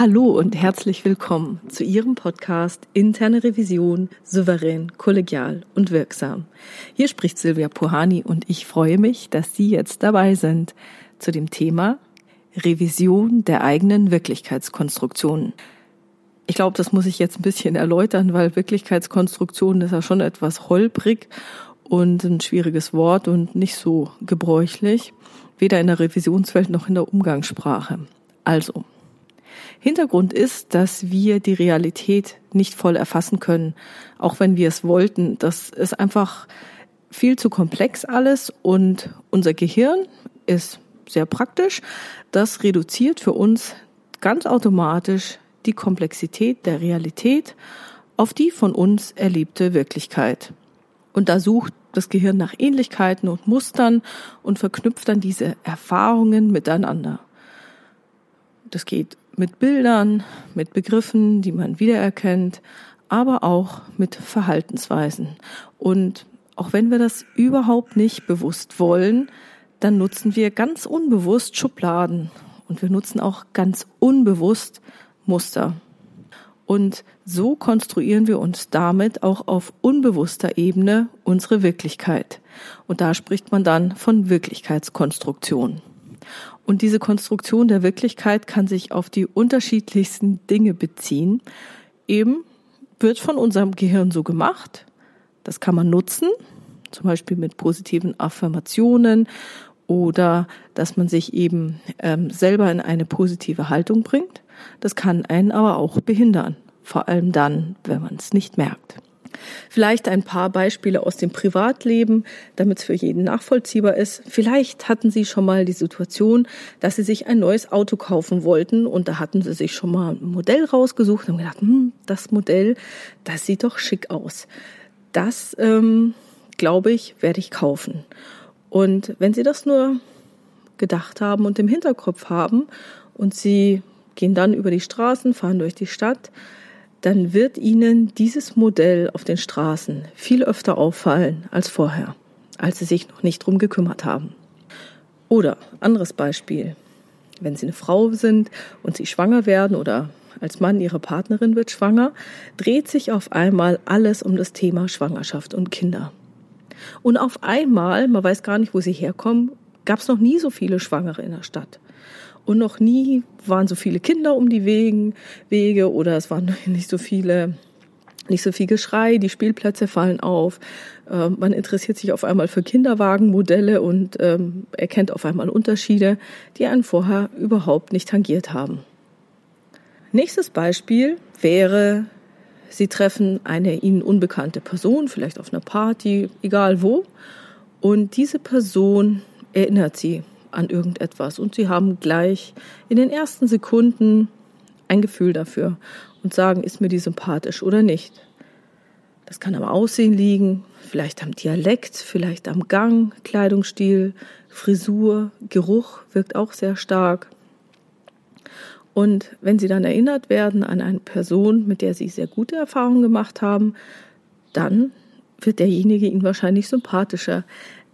Hallo und herzlich willkommen zu Ihrem Podcast Interne Revision souverän, kollegial und wirksam. Hier spricht Silvia Puhani und ich freue mich, dass Sie jetzt dabei sind zu dem Thema Revision der eigenen Wirklichkeitskonstruktionen. Ich glaube, das muss ich jetzt ein bisschen erläutern, weil Wirklichkeitskonstruktion ist ja schon etwas holprig und ein schwieriges Wort und nicht so gebräuchlich, weder in der Revisionswelt noch in der Umgangssprache. Also, Hintergrund ist, dass wir die Realität nicht voll erfassen können, auch wenn wir es wollten. Das ist einfach viel zu komplex alles und unser Gehirn ist sehr praktisch. Das reduziert für uns ganz automatisch die Komplexität der Realität auf die von uns erlebte Wirklichkeit. Und da sucht das Gehirn nach Ähnlichkeiten und Mustern und verknüpft dann diese Erfahrungen miteinander. Das geht mit Bildern, mit Begriffen, die man wiedererkennt, aber auch mit Verhaltensweisen. Und auch wenn wir das überhaupt nicht bewusst wollen, dann nutzen wir ganz unbewusst Schubladen und wir nutzen auch ganz unbewusst Muster. Und so konstruieren wir uns damit auch auf unbewusster Ebene unsere Wirklichkeit. Und da spricht man dann von Wirklichkeitskonstruktion. Und diese Konstruktion der Wirklichkeit kann sich auf die unterschiedlichsten Dinge beziehen. Eben wird von unserem Gehirn so gemacht. Das kann man nutzen, zum Beispiel mit positiven Affirmationen oder dass man sich eben ähm, selber in eine positive Haltung bringt. Das kann einen aber auch behindern, vor allem dann, wenn man es nicht merkt. Vielleicht ein paar Beispiele aus dem Privatleben, damit es für jeden nachvollziehbar ist. Vielleicht hatten Sie schon mal die Situation, dass Sie sich ein neues Auto kaufen wollten und da hatten Sie sich schon mal ein Modell rausgesucht und gedacht, hm, das Modell, das sieht doch schick aus. Das, ähm, glaube ich, werde ich kaufen. Und wenn Sie das nur gedacht haben und im Hinterkopf haben und Sie gehen dann über die Straßen, fahren durch die Stadt, dann wird Ihnen dieses Modell auf den Straßen viel öfter auffallen als vorher, als Sie sich noch nicht drum gekümmert haben. Oder anderes Beispiel, wenn Sie eine Frau sind und Sie schwanger werden oder als Mann Ihre Partnerin wird schwanger, dreht sich auf einmal alles um das Thema Schwangerschaft und Kinder. Und auf einmal, man weiß gar nicht, wo sie herkommen, gab es noch nie so viele Schwangere in der Stadt. Und noch nie waren so viele Kinder um die Wege oder es waren nicht so viele, nicht so viel Geschrei, die Spielplätze fallen auf. Ähm, man interessiert sich auf einmal für Kinderwagenmodelle und ähm, erkennt auf einmal Unterschiede, die einen vorher überhaupt nicht tangiert haben. Nächstes Beispiel wäre, Sie treffen eine Ihnen unbekannte Person, vielleicht auf einer Party, egal wo, und diese Person erinnert Sie an irgendetwas und sie haben gleich in den ersten Sekunden ein Gefühl dafür und sagen, ist mir die sympathisch oder nicht. Das kann am Aussehen liegen, vielleicht am Dialekt, vielleicht am Gang, Kleidungsstil, Frisur, Geruch wirkt auch sehr stark. Und wenn Sie dann erinnert werden an eine Person, mit der Sie sehr gute Erfahrungen gemacht haben, dann wird derjenige Ihnen wahrscheinlich sympathischer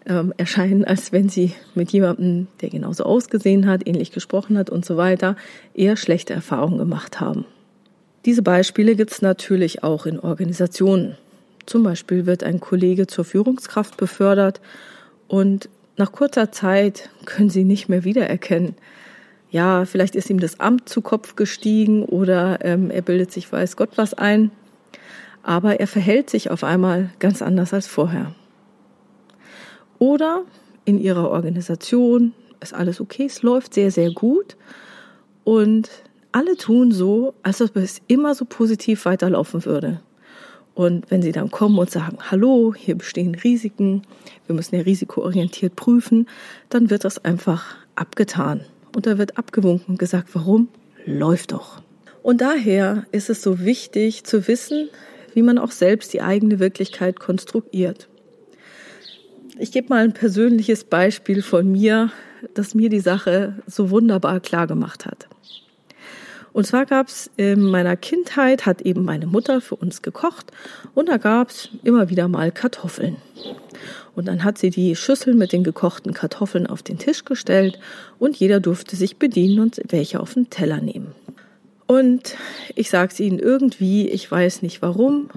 ähm, erscheinen, als wenn sie mit jemandem, der genauso ausgesehen hat, ähnlich gesprochen hat und so weiter, eher schlechte Erfahrungen gemacht haben. Diese Beispiele gibt es natürlich auch in Organisationen. Zum Beispiel wird ein Kollege zur Führungskraft befördert und nach kurzer Zeit können Sie nicht mehr wiedererkennen. Ja, vielleicht ist ihm das Amt zu Kopf gestiegen oder ähm, er bildet sich weiß Gott was ein, aber er verhält sich auf einmal ganz anders als vorher. Oder in ihrer Organisation ist alles okay, es läuft sehr, sehr gut und alle tun so, als ob es immer so positiv weiterlaufen würde. Und wenn sie dann kommen und sagen, hallo, hier bestehen Risiken, wir müssen ja risikoorientiert prüfen, dann wird das einfach abgetan. Und da wird abgewunken und gesagt, warum? Läuft doch. Und daher ist es so wichtig zu wissen, wie man auch selbst die eigene Wirklichkeit konstruiert. Ich gebe mal ein persönliches Beispiel von mir, das mir die Sache so wunderbar klar gemacht hat. Und zwar gab es in meiner Kindheit, hat eben meine Mutter für uns gekocht und da gab es immer wieder mal Kartoffeln. Und dann hat sie die Schüssel mit den gekochten Kartoffeln auf den Tisch gestellt und jeder durfte sich bedienen und welche auf den Teller nehmen. Und ich sag's Ihnen irgendwie, ich weiß nicht warum,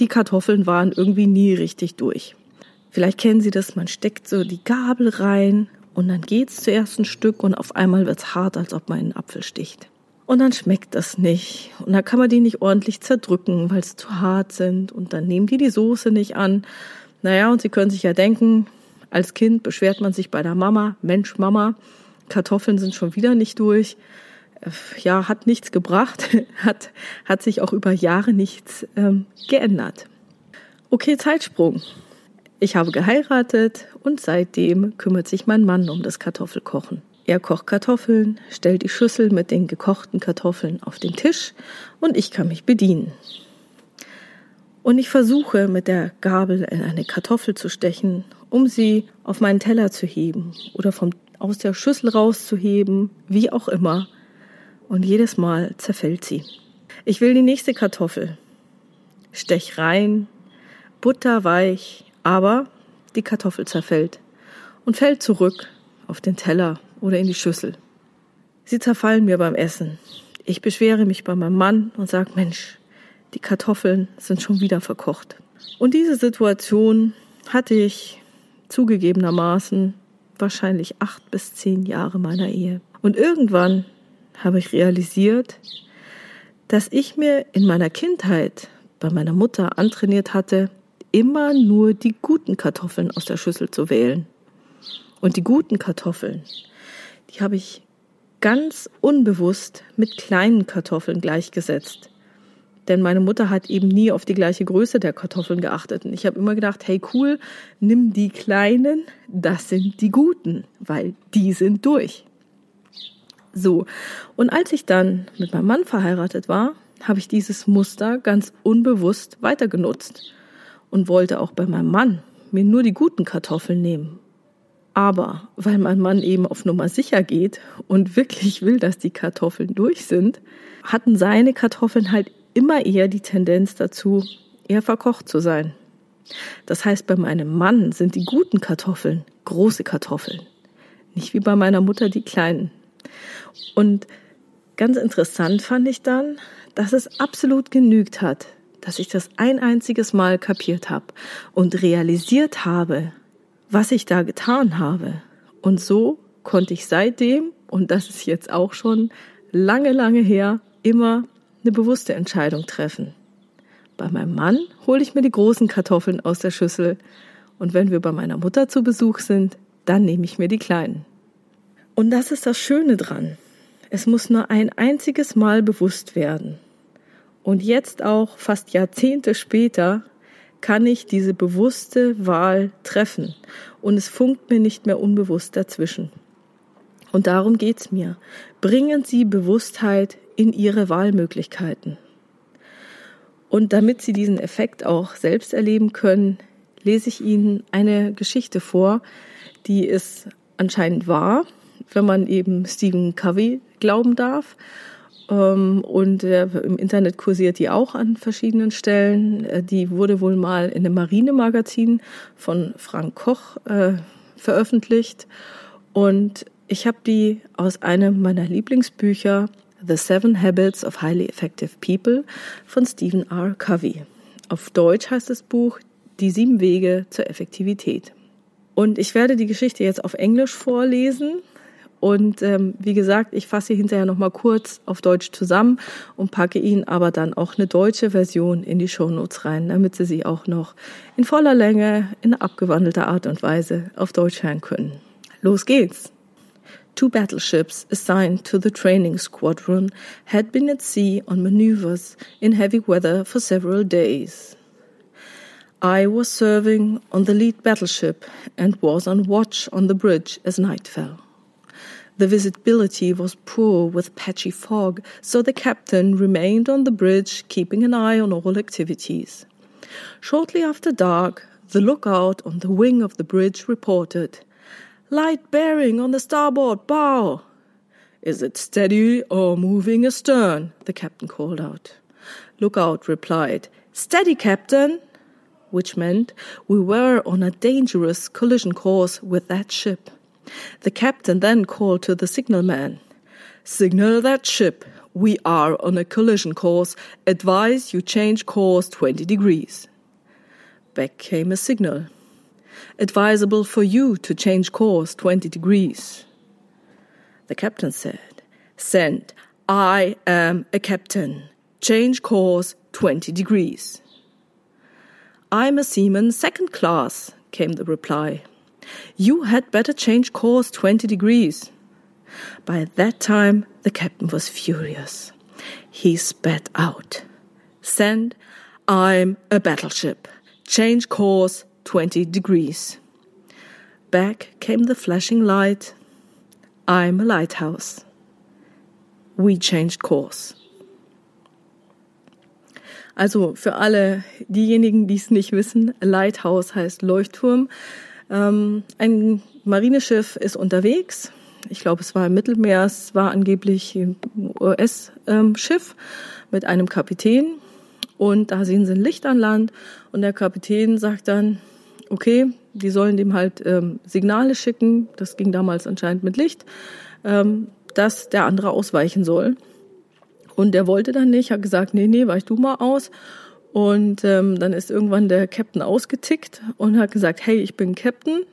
die Kartoffeln waren irgendwie nie richtig durch. Vielleicht kennen Sie das, man steckt so die Gabel rein und dann geht's zuerst ein Stück und auf einmal wird's hart, als ob man einen Apfel sticht. Und dann schmeckt das nicht. Und dann kann man die nicht ordentlich zerdrücken, weil sie zu hart sind. Und dann nehmen die die Soße nicht an. Naja, und Sie können sich ja denken, als Kind beschwert man sich bei der Mama, Mensch, Mama, Kartoffeln sind schon wieder nicht durch. Ja, hat nichts gebracht, hat, hat sich auch über Jahre nichts ähm, geändert. Okay, Zeitsprung. Ich habe geheiratet und seitdem kümmert sich mein Mann um das Kartoffelkochen. Er kocht Kartoffeln, stellt die Schüssel mit den gekochten Kartoffeln auf den Tisch und ich kann mich bedienen. Und ich versuche mit der Gabel in eine Kartoffel zu stechen, um sie auf meinen Teller zu heben oder vom, aus der Schüssel rauszuheben, wie auch immer. Und jedes Mal zerfällt sie. Ich will die nächste Kartoffel. Stech rein, butterweich, aber die Kartoffel zerfällt und fällt zurück auf den Teller oder in die Schüssel. Sie zerfallen mir beim Essen. Ich beschwere mich bei meinem Mann und sage, Mensch, die Kartoffeln sind schon wieder verkocht. Und diese Situation hatte ich zugegebenermaßen wahrscheinlich acht bis zehn Jahre meiner Ehe. Und irgendwann habe ich realisiert, dass ich mir in meiner Kindheit bei meiner Mutter antrainiert hatte, immer nur die guten Kartoffeln aus der Schüssel zu wählen. Und die guten Kartoffeln, die habe ich ganz unbewusst mit kleinen Kartoffeln gleichgesetzt. Denn meine Mutter hat eben nie auf die gleiche Größe der Kartoffeln geachtet. Und ich habe immer gedacht, hey cool, nimm die kleinen, das sind die guten, weil die sind durch. So, und als ich dann mit meinem Mann verheiratet war, habe ich dieses Muster ganz unbewusst weitergenutzt und wollte auch bei meinem Mann mir nur die guten Kartoffeln nehmen. Aber weil mein Mann eben auf Nummer sicher geht und wirklich will, dass die Kartoffeln durch sind, hatten seine Kartoffeln halt immer eher die Tendenz dazu, eher verkocht zu sein. Das heißt, bei meinem Mann sind die guten Kartoffeln große Kartoffeln, nicht wie bei meiner Mutter die kleinen. Und ganz interessant fand ich dann, dass es absolut genügt hat, dass ich das ein einziges Mal kapiert habe und realisiert habe, was ich da getan habe. Und so konnte ich seitdem, und das ist jetzt auch schon lange, lange her, immer eine bewusste Entscheidung treffen. Bei meinem Mann hole ich mir die großen Kartoffeln aus der Schüssel und wenn wir bei meiner Mutter zu Besuch sind, dann nehme ich mir die kleinen. Und das ist das Schöne dran. Es muss nur ein einziges Mal bewusst werden. Und jetzt auch fast Jahrzehnte später kann ich diese bewusste Wahl treffen und es funkt mir nicht mehr unbewusst dazwischen. Und darum geht's mir. Bringen Sie Bewusstheit in Ihre Wahlmöglichkeiten. Und damit Sie diesen Effekt auch selbst erleben können, lese ich Ihnen eine Geschichte vor, die ist anscheinend wahr, wenn man eben Stephen Covey glauben darf. Ähm, und äh, im Internet kursiert die auch an verschiedenen Stellen. Äh, die wurde wohl mal in einem Marinemagazin von Frank Koch äh, veröffentlicht. Und ich habe die aus einem meiner Lieblingsbücher, The Seven Habits of Highly Effective People von Stephen R. Covey. Auf Deutsch heißt das Buch Die sieben Wege zur Effektivität. Und ich werde die Geschichte jetzt auf Englisch vorlesen und ähm, wie gesagt, ich fasse hinterher nochmal kurz auf Deutsch zusammen und packe Ihnen aber dann auch eine deutsche Version in die Shownotes rein, damit Sie sie auch noch in voller Länge, in abgewandelter Art und Weise auf Deutsch hören können. Los geht's! Two battleships assigned to the training squadron had been at sea on maneuvers in heavy weather for several days. I was serving on the lead battleship and was on watch on the bridge as night fell. The visibility was poor with patchy fog, so the captain remained on the bridge, keeping an eye on all activities. Shortly after dark, the lookout on the wing of the bridge reported, Light bearing on the starboard bow. Is it steady or moving astern? the captain called out. Lookout replied, Steady, captain, which meant we were on a dangerous collision course with that ship. The captain then called to the signalman, Signal that ship. we are on a collision course. Advise you change course 20 degrees. Back came a signal. Advisable for you to change course 20 degrees. The captain said, Send, I am a captain. Change course 20 degrees. I'm a seaman second class, came the reply. You had better change course 20 degrees. By that time, the captain was furious. He spat out. Send, I'm a battleship. Change course 20 degrees. Back came the flashing light. I'm a lighthouse. We changed course. Also für alle diejenigen, die es nicht wissen, Lighthouse heißt Leuchtturm. Ähm, ein Marineschiff ist unterwegs. Ich glaube, es war im Mittelmeer. Es war angeblich ein US-Schiff mit einem Kapitän. Und da sehen sie ein Licht an Land. Und der Kapitän sagt dann, okay, die sollen dem halt ähm, Signale schicken. Das ging damals anscheinend mit Licht, ähm, dass der andere ausweichen soll. Und der wollte dann nicht, hat gesagt, nee, nee, weich du mal aus. Und ähm, dann ist irgendwann der Captain ausgetickt und hat gesagt, hey, ich bin Captain,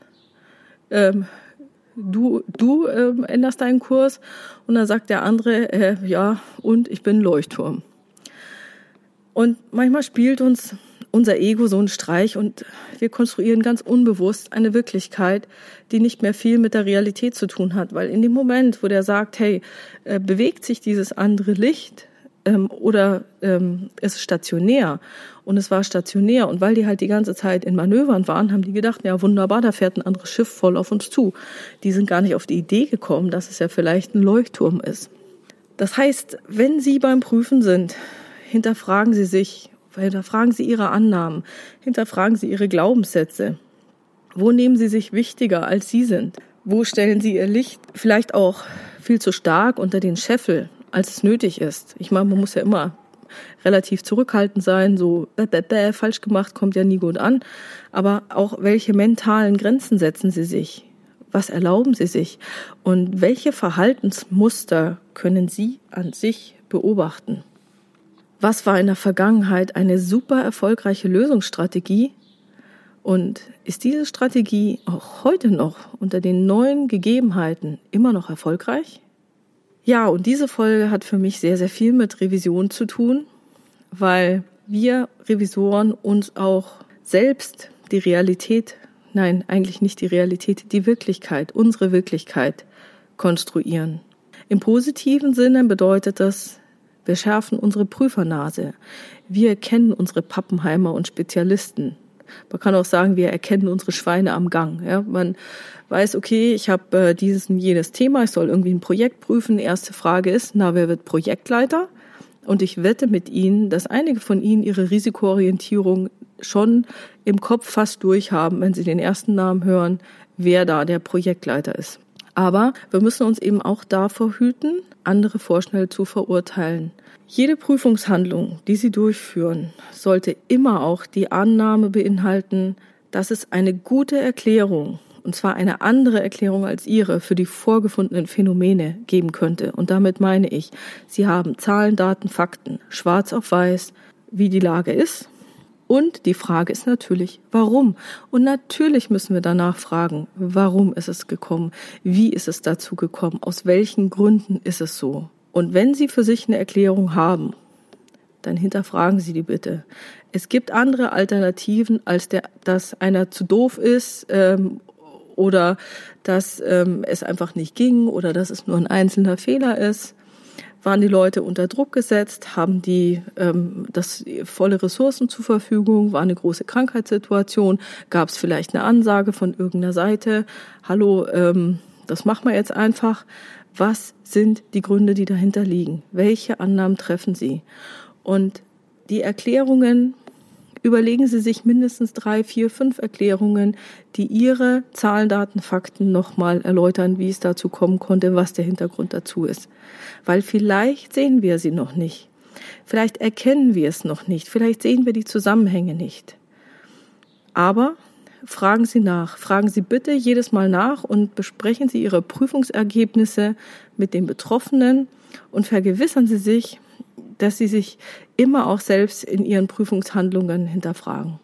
ähm, du, du ähm, änderst deinen Kurs. Und dann sagt der andere, äh, ja, und ich bin Leuchtturm. Und manchmal spielt uns unser Ego so einen Streich und wir konstruieren ganz unbewusst eine Wirklichkeit, die nicht mehr viel mit der Realität zu tun hat. Weil in dem Moment, wo der sagt, hey, äh, bewegt sich dieses andere Licht, ähm, oder ähm, ist stationär und es war stationär und weil die halt die ganze Zeit in Manövern waren, haben die gedacht, ja wunderbar, da fährt ein anderes Schiff voll auf uns zu. Die sind gar nicht auf die Idee gekommen, dass es ja vielleicht ein Leuchtturm ist. Das heißt, wenn Sie beim Prüfen sind, hinterfragen Sie sich, hinterfragen Sie Ihre Annahmen, hinterfragen Sie Ihre Glaubenssätze. Wo nehmen Sie sich wichtiger, als Sie sind? Wo stellen Sie Ihr Licht vielleicht auch viel zu stark unter den Scheffel? Als es nötig ist. Ich meine, man muss ja immer relativ zurückhaltend sein, so bäh, bäh, bäh, falsch gemacht kommt ja nie gut an. Aber auch welche mentalen Grenzen setzen Sie sich? Was erlauben Sie sich? Und welche Verhaltensmuster können Sie an sich beobachten? Was war in der Vergangenheit eine super erfolgreiche Lösungsstrategie? Und ist diese Strategie auch heute noch unter den neuen Gegebenheiten immer noch erfolgreich? Ja, und diese Folge hat für mich sehr, sehr viel mit Revision zu tun, weil wir Revisoren uns auch selbst die Realität, nein, eigentlich nicht die Realität, die Wirklichkeit, unsere Wirklichkeit konstruieren. Im positiven Sinne bedeutet das, wir schärfen unsere Prüfernase. Wir kennen unsere Pappenheimer und Spezialisten. Man kann auch sagen, wir erkennen unsere Schweine am Gang. Ja, man weiß, okay, ich habe äh, dieses und jenes Thema, ich soll irgendwie ein Projekt prüfen. Erste Frage ist, na, wer wird Projektleiter? Und ich wette mit Ihnen, dass einige von Ihnen ihre Risikoorientierung schon im Kopf fast durchhaben, wenn Sie den ersten Namen hören, wer da der Projektleiter ist. Aber wir müssen uns eben auch davor hüten, andere vorschnell zu verurteilen. Jede Prüfungshandlung, die Sie durchführen, sollte immer auch die Annahme beinhalten, dass es eine gute Erklärung, und zwar eine andere Erklärung als Ihre, für die vorgefundenen Phänomene geben könnte. Und damit meine ich, Sie haben Zahlen, Daten, Fakten, schwarz auf weiß, wie die Lage ist. Und die Frage ist natürlich, warum? Und natürlich müssen wir danach fragen, warum ist es gekommen? Wie ist es dazu gekommen? Aus welchen Gründen ist es so? Und wenn Sie für sich eine Erklärung haben, dann hinterfragen Sie die bitte. Es gibt andere Alternativen, als der, dass einer zu doof ist ähm, oder dass ähm, es einfach nicht ging oder dass es nur ein einzelner Fehler ist. Waren die Leute unter Druck gesetzt? Haben die ähm, das volle Ressourcen zur Verfügung? War eine große Krankheitssituation? Gab es vielleicht eine Ansage von irgendeiner Seite? Hallo, ähm, das machen wir jetzt einfach. Was sind die Gründe, die dahinter liegen? Welche Annahmen treffen Sie? Und die Erklärungen, überlegen Sie sich mindestens drei, vier, fünf Erklärungen, die Ihre Zahlen, Daten, Fakten nochmal erläutern, wie es dazu kommen konnte, was der Hintergrund dazu ist. Weil vielleicht sehen wir sie noch nicht. Vielleicht erkennen wir es noch nicht. Vielleicht sehen wir die Zusammenhänge nicht. Aber fragen Sie nach. Fragen Sie bitte jedes Mal nach und besprechen Sie Ihre Prüfungsergebnisse mit den Betroffenen und vergewissern Sie sich, dass Sie sich immer auch selbst in Ihren Prüfungshandlungen hinterfragen.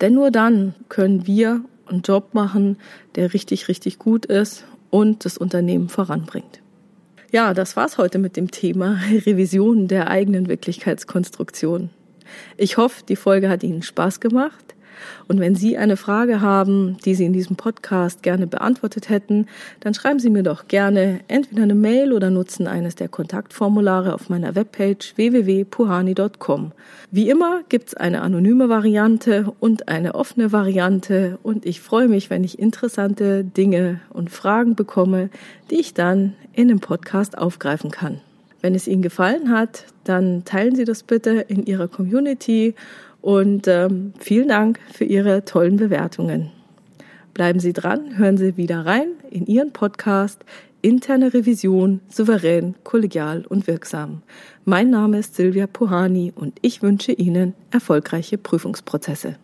Denn nur dann können wir einen Job machen, der richtig, richtig gut ist und das Unternehmen voranbringt. Ja, das war's heute mit dem Thema Revision der eigenen Wirklichkeitskonstruktion. Ich hoffe, die Folge hat Ihnen Spaß gemacht. Und wenn Sie eine Frage haben, die Sie in diesem Podcast gerne beantwortet hätten, dann schreiben Sie mir doch gerne entweder eine Mail oder nutzen eines der Kontaktformulare auf meiner Webpage www.puhani.com. Wie immer gibt's eine anonyme Variante und eine offene Variante und ich freue mich, wenn ich interessante Dinge und Fragen bekomme, die ich dann in dem Podcast aufgreifen kann. Wenn es Ihnen gefallen hat, dann teilen Sie das bitte in Ihrer Community und ähm, vielen Dank für Ihre tollen Bewertungen. Bleiben Sie dran, hören Sie wieder rein in Ihren Podcast Interne Revision, souverän, kollegial und wirksam. Mein Name ist Silvia Puhani und ich wünsche Ihnen erfolgreiche Prüfungsprozesse.